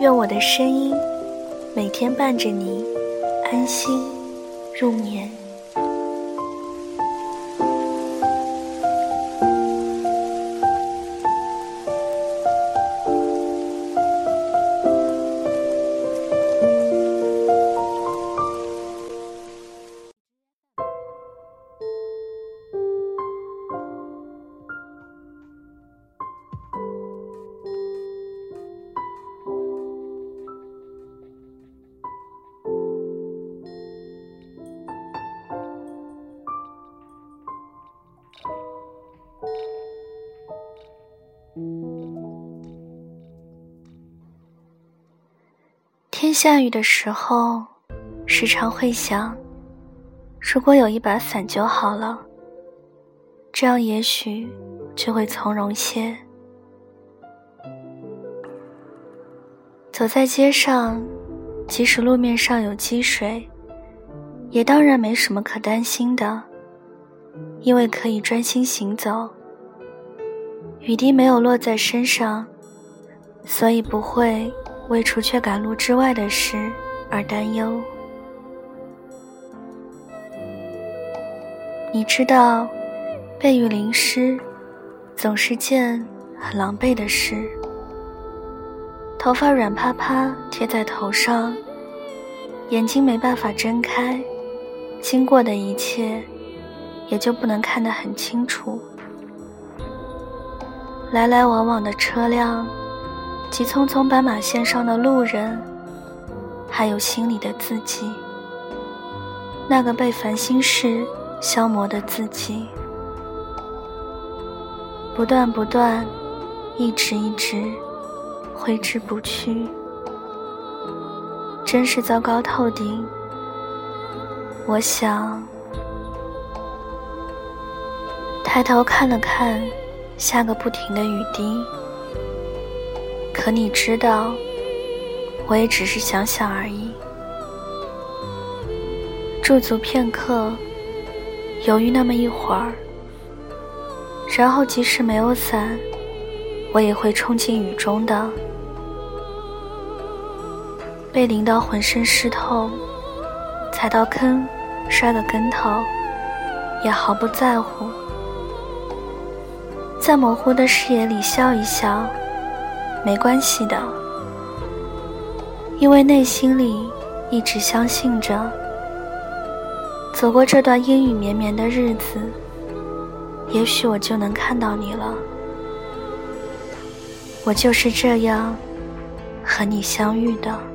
愿我的声音每天伴着你安心入眠。下雨的时候，时常会想，如果有一把伞就好了，这样也许就会从容些。走在街上，即使路面上有积水，也当然没什么可担心的，因为可以专心行走。雨滴没有落在身上，所以不会。为除却赶路之外的事而担忧。你知道，被雨淋湿总是件很狼狈的事。头发软趴趴贴在头上，眼睛没办法睁开，经过的一切也就不能看得很清楚。来来往往的车辆。急匆匆斑马线上的路人，还有心里的自己，那个被烦心事消磨的自己，不断不断，一直一直，挥之不去，真是糟糕透顶。我想，抬头看了看，下个不停的雨滴。可你知道，我也只是想想而已。驻足片刻，犹豫那么一会儿，然后即使没有伞，我也会冲进雨中的。被淋到浑身湿透，踩到坑，摔个跟头，也毫不在乎。在模糊的视野里笑一笑。没关系的，因为内心里一直相信着，走过这段阴雨绵绵的日子，也许我就能看到你了。我就是这样和你相遇的。